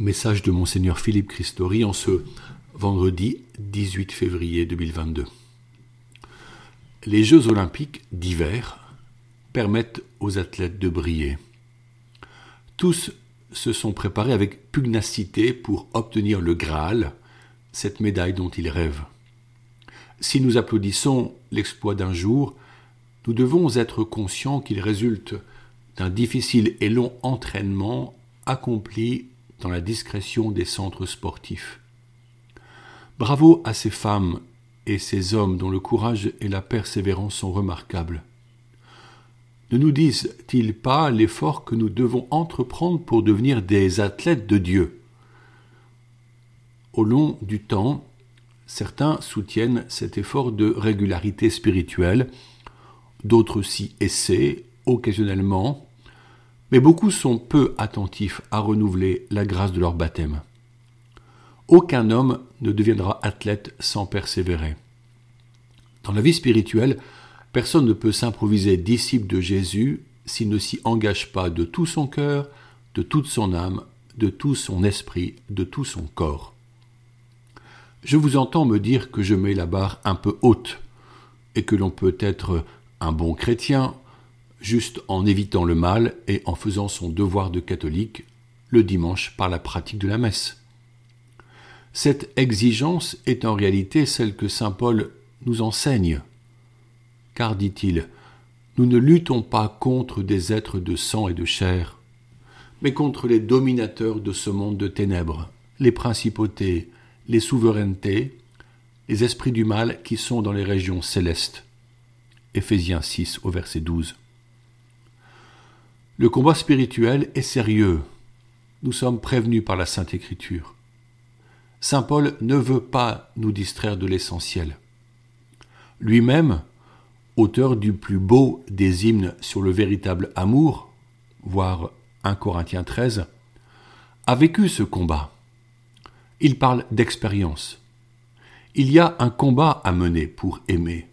Message de Monseigneur Philippe Christori en ce vendredi 18 février 2022. Les Jeux olympiques d'hiver permettent aux athlètes de briller. Tous se sont préparés avec pugnacité pour obtenir le Graal, cette médaille dont ils rêvent. Si nous applaudissons l'exploit d'un jour, nous devons être conscients qu'il résulte d'un difficile et long entraînement accompli la discrétion des centres sportifs. Bravo à ces femmes et ces hommes dont le courage et la persévérance sont remarquables. Ne nous disent-ils pas l'effort que nous devons entreprendre pour devenir des athlètes de Dieu? Au long du temps, certains soutiennent cet effort de régularité spirituelle, d'autres s'y essaient occasionnellement, mais beaucoup sont peu attentifs à renouveler la grâce de leur baptême. Aucun homme ne deviendra athlète sans persévérer. Dans la vie spirituelle, personne ne peut s'improviser disciple de Jésus s'il ne s'y engage pas de tout son cœur, de toute son âme, de tout son esprit, de tout son corps. Je vous entends me dire que je mets la barre un peu haute et que l'on peut être un bon chrétien juste en évitant le mal et en faisant son devoir de catholique le dimanche par la pratique de la messe. Cette exigence est en réalité celle que Saint Paul nous enseigne. Car, dit-il, nous ne luttons pas contre des êtres de sang et de chair, mais contre les dominateurs de ce monde de ténèbres, les principautés, les souverainetés, les esprits du mal qui sont dans les régions célestes. Éphésiens 6 au verset 12. Le combat spirituel est sérieux. Nous sommes prévenus par la Sainte Écriture. Saint Paul ne veut pas nous distraire de l'essentiel. Lui-même, auteur du plus beau des hymnes sur le véritable amour, voire 1 Corinthiens 13, a vécu ce combat. Il parle d'expérience. Il y a un combat à mener pour aimer.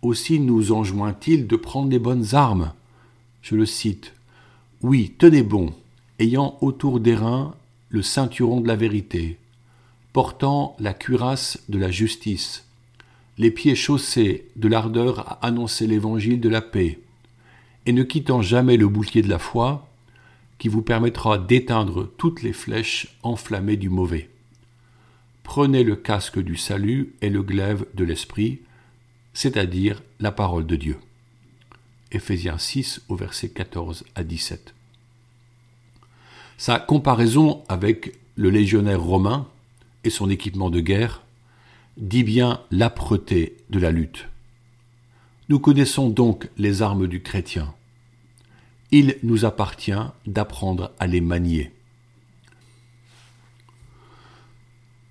Aussi nous enjoint-il de prendre les bonnes armes je le cite, Oui, tenez bon, ayant autour des reins le ceinturon de la vérité, portant la cuirasse de la justice, les pieds chaussés de l'ardeur à annoncer l'évangile de la paix, et ne quittant jamais le bouclier de la foi, qui vous permettra d'éteindre toutes les flèches enflammées du mauvais. Prenez le casque du salut et le glaive de l'esprit, c'est-à-dire la parole de Dieu. Éphésiens 6 au verset 14 à 17. Sa comparaison avec le légionnaire romain et son équipement de guerre dit bien l'âpreté de la lutte. Nous connaissons donc les armes du chrétien. Il nous appartient d'apprendre à les manier.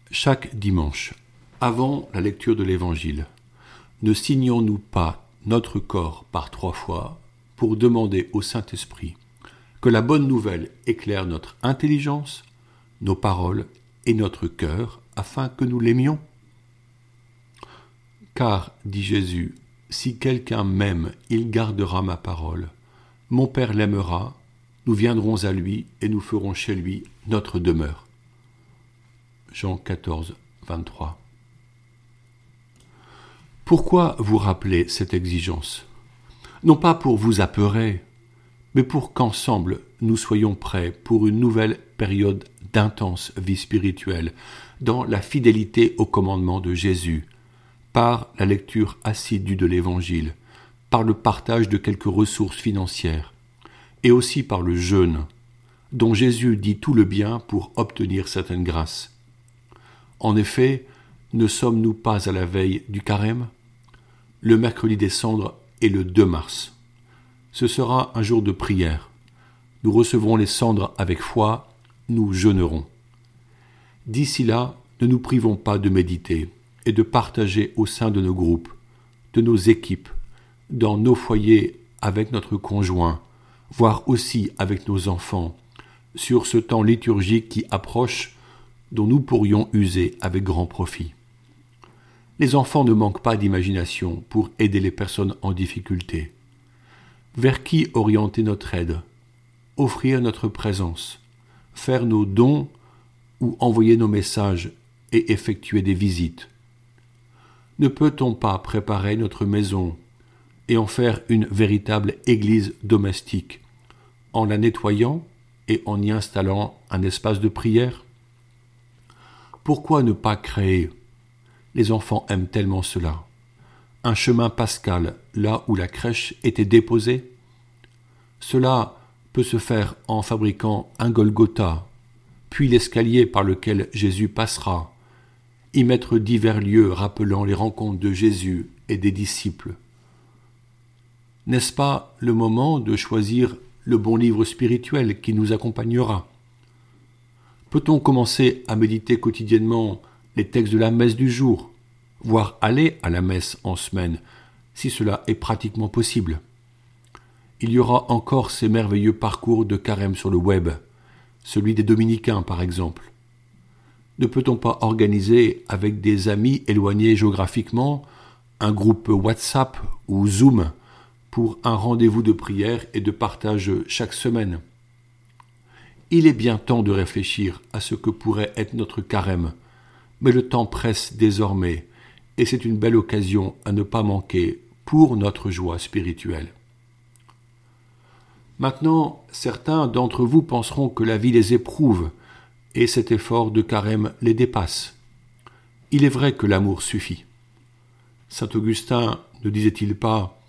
Chaque dimanche, avant la lecture de l'Évangile, ne signons-nous pas notre corps par trois fois pour demander au Saint-Esprit que la bonne nouvelle éclaire notre intelligence, nos paroles et notre cœur afin que nous l'aimions Car, dit Jésus, si quelqu'un m'aime, il gardera ma parole. Mon Père l'aimera, nous viendrons à lui et nous ferons chez lui notre demeure. Jean 14, 23. Pourquoi vous rappelez cette exigence? Non pas pour vous apeurer, mais pour qu'ensemble nous soyons prêts pour une nouvelle période d'intense vie spirituelle, dans la fidélité au commandement de Jésus, par la lecture assidue de l'Évangile, par le partage de quelques ressources financières, et aussi par le jeûne, dont Jésus dit tout le bien pour obtenir certaines grâces. En effet, ne sommes-nous pas à la veille du carême? Le mercredi des cendres est le 2 mars. Ce sera un jour de prière. Nous recevrons les cendres avec foi, nous jeûnerons. D'ici là, ne nous privons pas de méditer et de partager au sein de nos groupes, de nos équipes, dans nos foyers avec notre conjoint, voire aussi avec nos enfants, sur ce temps liturgique qui approche, dont nous pourrions user avec grand profit. Les enfants ne manquent pas d'imagination pour aider les personnes en difficulté. Vers qui orienter notre aide? Offrir notre présence faire nos dons ou envoyer nos messages et effectuer des visites. Ne peut-on pas préparer notre maison et en faire une véritable église domestique en la nettoyant et en y installant un espace de prière? Pourquoi ne pas créer Les enfants aiment tellement cela. Un chemin pascal là où la crèche était déposée Cela peut se faire en fabriquant un Golgotha, puis l'escalier par lequel Jésus passera, y mettre divers lieux rappelant les rencontres de Jésus et des disciples. N'est-ce pas le moment de choisir le bon livre spirituel qui nous accompagnera? Peut-on commencer à méditer quotidiennement les textes de la messe du jour, voire aller à la messe en semaine, si cela est pratiquement possible. Il y aura encore ces merveilleux parcours de carême sur le web, celui des dominicains par exemple. Ne peut-on pas organiser avec des amis éloignés géographiquement un groupe WhatsApp ou Zoom pour un rendez-vous de prière et de partage chaque semaine? Il est bien temps de réfléchir à ce que pourrait être notre carême, mais le temps presse désormais et c'est une belle occasion à ne pas manquer pour notre joie spirituelle. Maintenant, certains d'entre vous penseront que la vie les éprouve, et cet effort de carême les dépasse. Il est vrai que l'amour suffit. Saint Augustin ne disait-il pas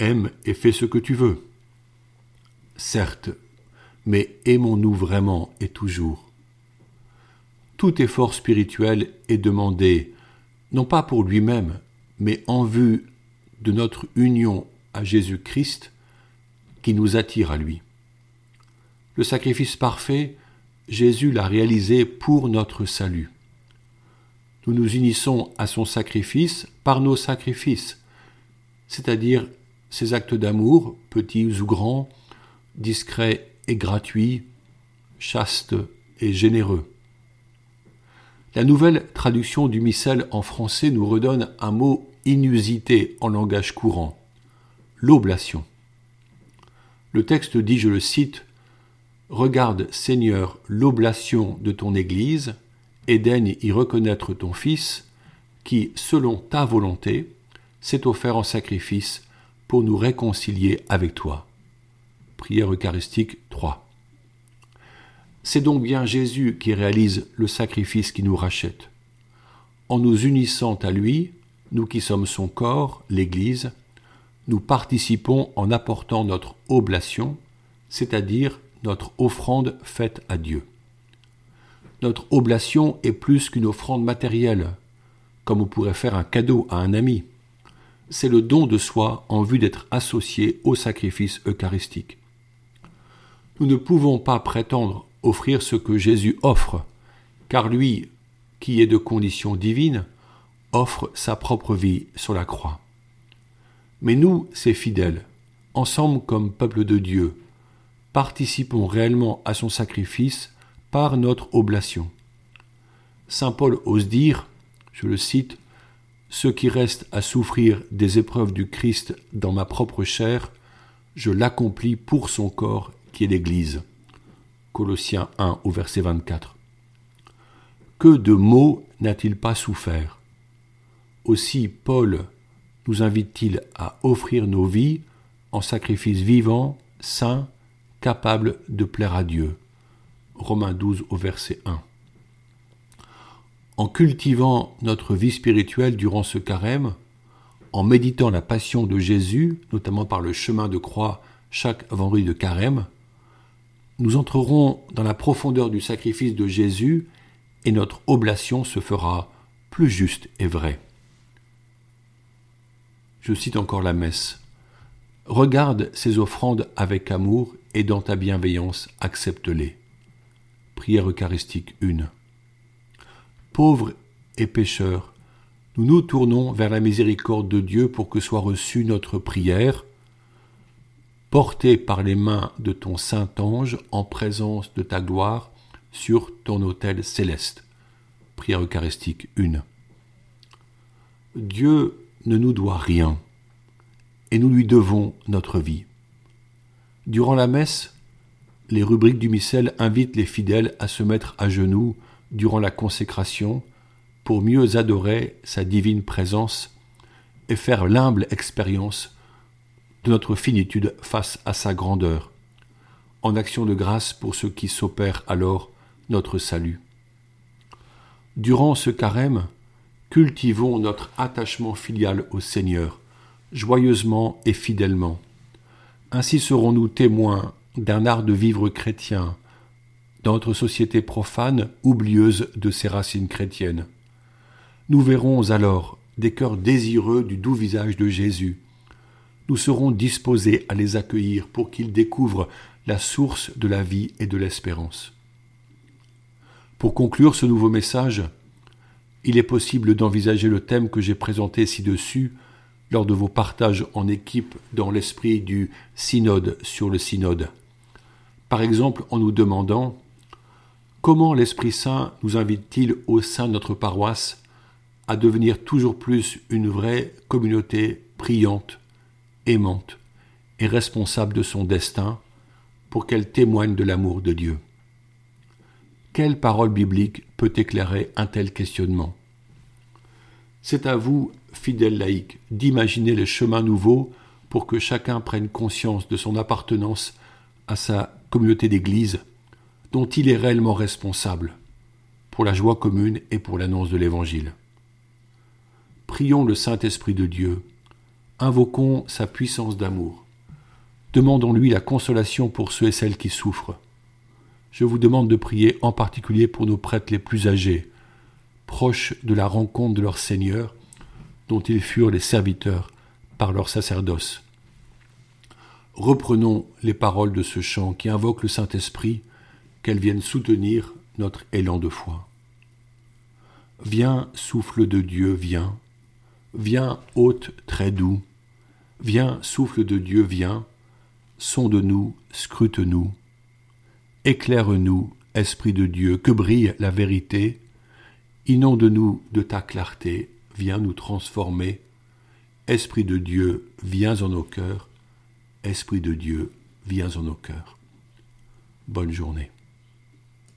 Aime et fais ce que tu veux Certes, mais aimons-nous vraiment et toujours Tout effort spirituel est demandé, non pas pour lui-même, mais en vue de notre union à Jésus-Christ, qui nous attire à lui. Le sacrifice parfait, Jésus l'a réalisé pour notre salut. Nous nous unissons à son sacrifice par nos sacrifices, c'est-à-dire ces actes d'amour, petits ou grands, discrets et gratuits, chastes et généreux. La nouvelle traduction du missel en français nous redonne un mot inusité en langage courant, l'oblation. Le texte dit, je le cite, Regarde, Seigneur, l'oblation de ton Église, et daigne y reconnaître ton Fils, qui, selon ta volonté, s'est offert en sacrifice pour nous réconcilier avec toi. Prière eucharistique 3. C'est donc bien Jésus qui réalise le sacrifice qui nous rachète. En nous unissant à lui, nous qui sommes son corps, l'Église, nous participons en apportant notre oblation, c'est-à-dire notre offrande faite à Dieu. Notre oblation est plus qu'une offrande matérielle, comme on pourrait faire un cadeau à un ami. C'est le don de soi en vue d'être associé au sacrifice eucharistique. Nous ne pouvons pas prétendre offrir ce que Jésus offre, car lui, qui est de condition divine, offre sa propre vie sur la croix. Mais nous, ces fidèles, ensemble comme peuple de Dieu, participons réellement à son sacrifice par notre oblation. Saint Paul ose dire, je le cite, Ce qui reste à souffrir des épreuves du Christ dans ma propre chair, je l'accomplis pour son corps qui est l'Église. Colossiens 1 au verset 24. Que de maux n'a-t-il pas souffert? Aussi Paul nous invite-t-il à offrir nos vies en sacrifice vivant, saint, capable de plaire à Dieu. Romains 12 au verset 1. En cultivant notre vie spirituelle durant ce carême, en méditant la passion de Jésus, notamment par le chemin de croix chaque vendredi de carême, nous entrerons dans la profondeur du sacrifice de Jésus et notre oblation se fera plus juste et vraie. Je cite encore la messe. Regarde ces offrandes avec amour et dans ta bienveillance accepte-les. Prière eucharistique 1. Pauvres et pécheurs, nous nous tournons vers la miséricorde de Dieu pour que soit reçue notre prière, portée par les mains de ton saint ange en présence de ta gloire sur ton autel céleste. Prière eucharistique 1. Dieu ne nous doit rien, et nous lui devons notre vie. Durant la messe, les rubriques du missel invitent les fidèles à se mettre à genoux durant la consécration pour mieux adorer sa divine présence et faire l'humble expérience de notre finitude face à sa grandeur, en action de grâce pour ce qui s'opère alors notre salut. Durant ce carême, cultivons notre attachement filial au Seigneur, joyeusement et fidèlement. Ainsi serons-nous témoins d'un art de vivre chrétien dans notre société profane, oublieuse de ses racines chrétiennes. Nous verrons alors des cœurs désireux du doux visage de Jésus. Nous serons disposés à les accueillir pour qu'ils découvrent la source de la vie et de l'espérance. Pour conclure ce nouveau message, il est possible d'envisager le thème que j'ai présenté ci-dessus lors de vos partages en équipe dans l'esprit du synode sur le synode. Par exemple en nous demandant comment l'Esprit Saint nous invite-t-il au sein de notre paroisse à devenir toujours plus une vraie communauté priante, aimante et responsable de son destin pour qu'elle témoigne de l'amour de Dieu. Quelle parole biblique peut éclairer un tel questionnement? C'est à vous, fidèles laïcs, d'imaginer les chemins nouveaux pour que chacun prenne conscience de son appartenance à sa communauté d'Église dont il est réellement responsable pour la joie commune et pour l'annonce de l'Évangile. Prions le Saint-Esprit de Dieu, invoquons sa puissance d'amour, demandons-lui la consolation pour ceux et celles qui souffrent. Je vous demande de prier en particulier pour nos prêtres les plus âgés, proches de la rencontre de leur Seigneur, dont ils furent les serviteurs par leur sacerdoce. Reprenons les paroles de ce chant qui invoque le Saint-Esprit, qu'elles viennent soutenir notre élan de foi. Viens, souffle de Dieu, viens. Viens, hôte très doux. Viens, souffle de Dieu, viens. Sonde-nous, scrute-nous. Éclaire-nous, Esprit de Dieu, que brille la vérité. Inonde-nous de ta clarté, viens nous transformer. Esprit de Dieu, viens en nos cœurs. Esprit de Dieu, viens en nos cœurs. Bonne journée.